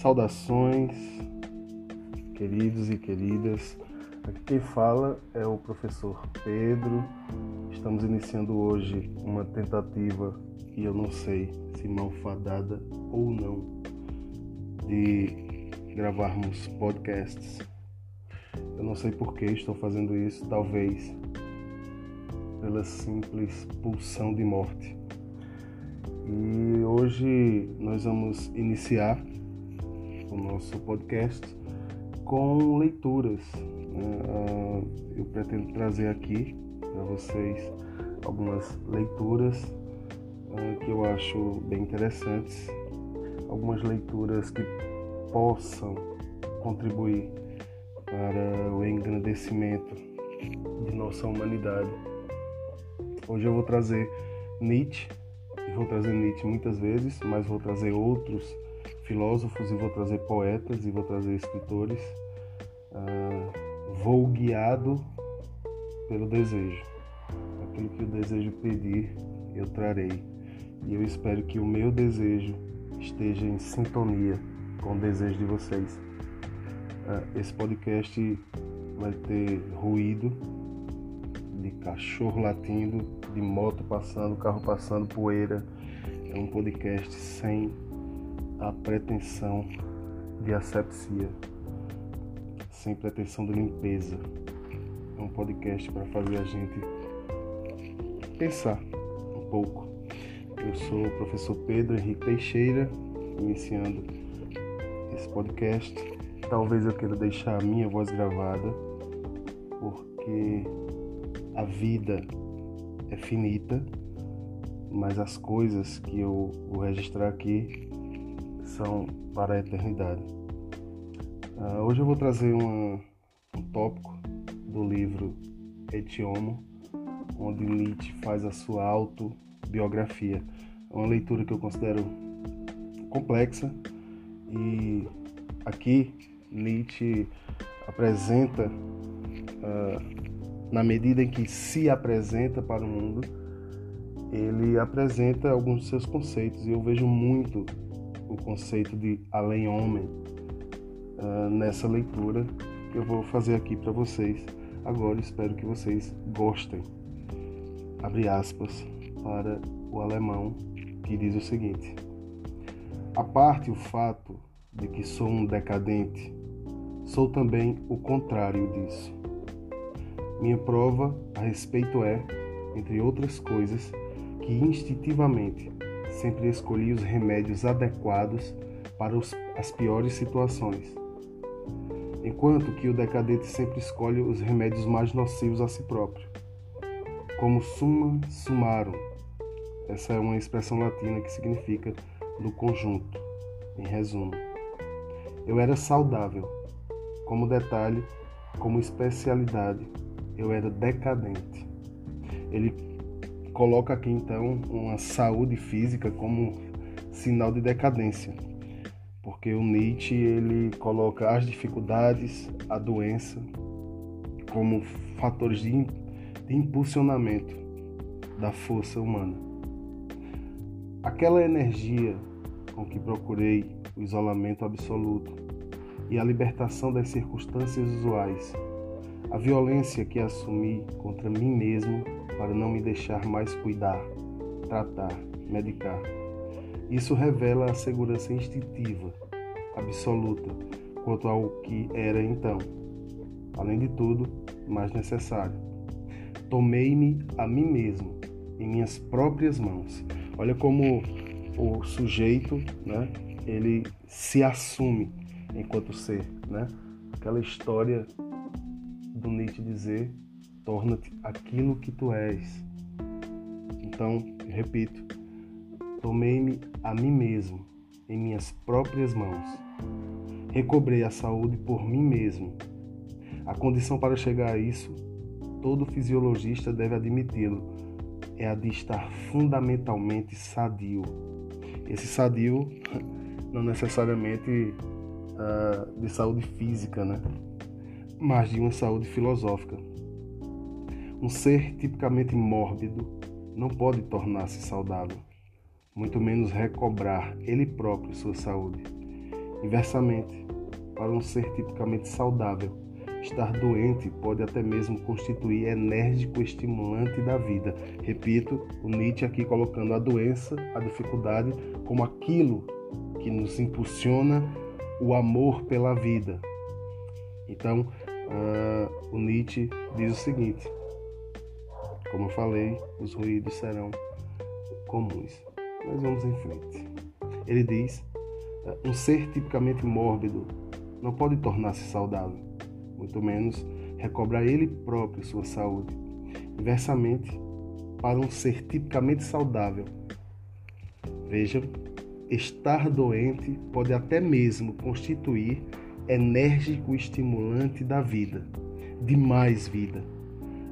Saudações, queridos e queridas. Aqui quem fala é o professor Pedro. Estamos iniciando hoje uma tentativa que eu não sei se malfadada ou não de gravarmos podcasts. Eu não sei por que estou fazendo isso, talvez pela simples pulsão de morte. E hoje nós vamos iniciar o nosso podcast com leituras. Né? Ah, eu pretendo trazer aqui para vocês algumas leituras ah, que eu acho bem interessantes, algumas leituras que possam contribuir para o engrandecimento de nossa humanidade. Hoje eu vou trazer Nietzsche, vou trazer Nietzsche muitas vezes, mas vou trazer outros filósofos e vou trazer poetas e vou trazer escritores. Uh, vou guiado pelo desejo. Aquilo que o desejo pedir, eu trarei. E eu espero que o meu desejo esteja em sintonia com o desejo de vocês. Uh, esse podcast vai ter ruído de cachorro latindo, de moto passando, carro passando, poeira. É um podcast sem a pretensão de asepsia, sem pretensão de limpeza. É um podcast para fazer a gente pensar um pouco. Eu sou o professor Pedro Henrique Teixeira, iniciando esse podcast. Talvez eu queira deixar a minha voz gravada, porque a vida é finita, mas as coisas que eu vou registrar aqui são para a eternidade. Uh, hoje eu vou trazer uma, um tópico do livro Etiomo, onde Nietzsche faz a sua autobiografia. É uma leitura que eu considero complexa e aqui Nietzsche apresenta, uh, na medida em que se apresenta para o mundo, ele apresenta alguns de seus conceitos e eu vejo muito o conceito de além-homem uh, nessa leitura que eu vou fazer aqui para vocês. Agora espero que vocês gostem. Abre aspas para o alemão que diz o seguinte: A parte o fato de que sou um decadente, sou também o contrário disso. Minha prova a respeito é, entre outras coisas, que instintivamente sempre escolhi os remédios adequados para os, as piores situações, enquanto que o decadente sempre escolhe os remédios mais nocivos a si próprio. Como summa summarum, essa é uma expressão latina que significa no conjunto, em resumo. Eu era saudável. Como detalhe, como especialidade, eu era decadente. Ele coloca aqui então uma saúde física como sinal de decadência, porque o Nietzsche ele coloca as dificuldades, a doença como fatores de, de impulsionamento da força humana. Aquela energia com que procurei o isolamento absoluto e a libertação das circunstâncias usuais, a violência que assumi contra mim mesmo para não me deixar mais cuidar, tratar, medicar. Isso revela a segurança instintiva, absoluta, quanto ao que era então. Além de tudo, mais necessário. Tomei-me a mim mesmo, em minhas próprias mãos. Olha como o sujeito, né, ele se assume enquanto ser, né? Aquela história do Nietzsche dizer torna-te aquilo que tu és. Então, repito, tomei-me a mim mesmo em minhas próprias mãos. Recobrei a saúde por mim mesmo. A condição para chegar a isso, todo fisiologista deve admiti-lo, é a de estar fundamentalmente sadio. Esse sadio não necessariamente uh, de saúde física, né? Mas de uma saúde filosófica. Um ser tipicamente mórbido não pode tornar-se saudável, muito menos recobrar ele próprio sua saúde. Inversamente, para um ser tipicamente saudável, estar doente pode até mesmo constituir enérgico estimulante da vida. Repito, o Nietzsche aqui colocando a doença, a dificuldade, como aquilo que nos impulsiona o amor pela vida. Então, uh, o Nietzsche diz o seguinte: como eu falei, os ruídos serão comuns. Mas vamos em frente. Ele diz: uh, um ser tipicamente mórbido não pode tornar-se saudável, muito menos recobrar ele próprio sua saúde. Inversamente, para um ser tipicamente saudável, vejam, estar doente pode até mesmo constituir enérgico estimulante da vida, de mais vida.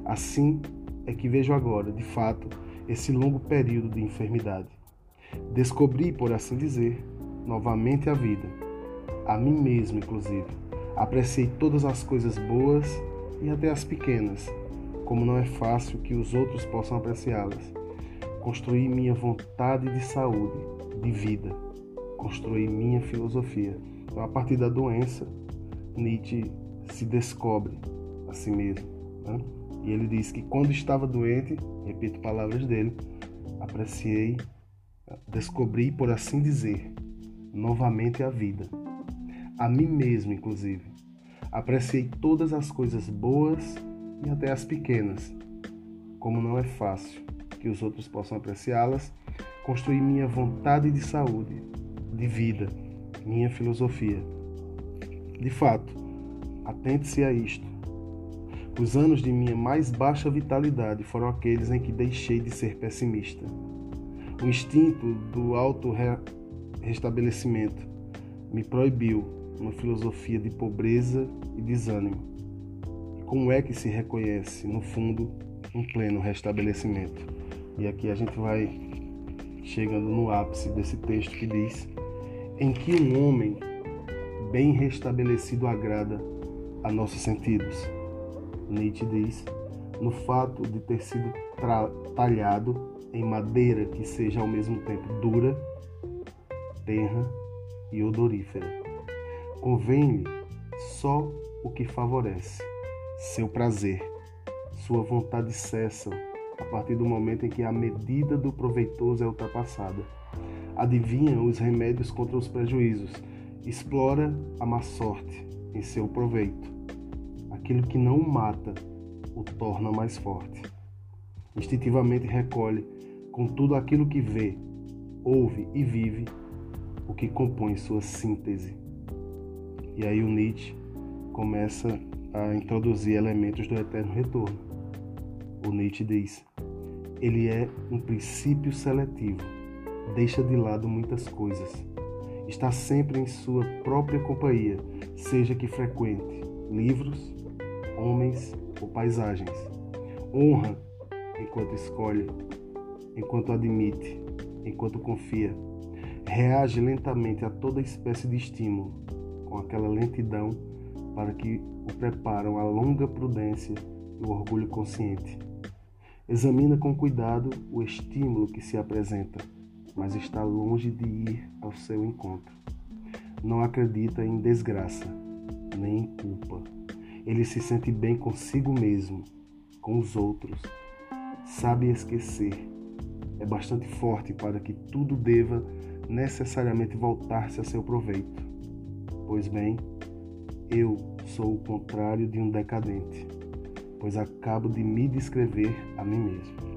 Assim é que vejo agora, de fato, esse longo período de enfermidade. Descobri, por assim dizer, novamente a vida, a mim mesmo, inclusive. Apreciei todas as coisas boas e até as pequenas, como não é fácil que os outros possam apreciá-las. Construí minha vontade de saúde, de vida. Construí minha filosofia. Então, a partir da doença, Nietzsche se descobre a si mesmo. Né? E ele diz que quando estava doente, repito palavras dele, apreciei, descobri, por assim dizer, novamente a vida. A mim mesmo, inclusive. Apreciei todas as coisas boas e até as pequenas. Como não é fácil que os outros possam apreciá-las, construí minha vontade de saúde, de vida minha filosofia. De fato, atente-se a isto. Os anos de minha mais baixa vitalidade foram aqueles em que deixei de ser pessimista. O instinto do auto-restabelecimento me proibiu uma filosofia de pobreza e desânimo. Como é que se reconhece, no fundo, um pleno restabelecimento? E aqui a gente vai chegando no ápice desse texto que diz em que um homem bem restabelecido agrada a nossos sentidos. Nietzsche diz: no fato de ter sido talhado em madeira que seja ao mesmo tempo dura, tenra e odorífera. Convém-lhe só o que favorece, seu prazer, sua vontade cessam a partir do momento em que a medida do proveitoso é ultrapassada adivinha os remédios contra os prejuízos, explora a má sorte em seu proveito. Aquilo que não o mata o torna mais forte. Instintivamente recolhe, com tudo aquilo que vê, ouve e vive, o que compõe sua síntese. E aí o Nietzsche começa a introduzir elementos do eterno retorno. O Nietzsche diz: ele é um princípio seletivo deixa de lado muitas coisas. Está sempre em sua própria companhia, seja que frequente livros, homens ou paisagens. Honra enquanto escolhe, enquanto admite, enquanto confia. Reage lentamente a toda espécie de estímulo, com aquela lentidão para que o preparam a longa prudência e o orgulho consciente. Examina com cuidado o estímulo que se apresenta mas está longe de ir ao seu encontro. Não acredita em desgraça, nem em culpa. Ele se sente bem consigo mesmo, com os outros. Sabe esquecer. É bastante forte para que tudo deva necessariamente voltar-se a seu proveito. Pois bem, eu sou o contrário de um decadente, pois acabo de me descrever a mim mesmo.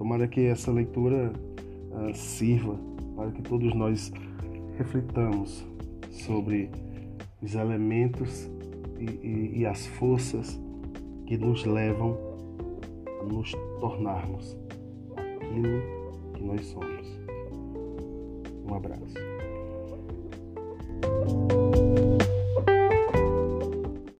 Tomara que essa leitura uh, sirva para que todos nós reflitamos sobre os elementos e, e, e as forças que nos levam a nos tornarmos aquilo que nós somos. Um abraço.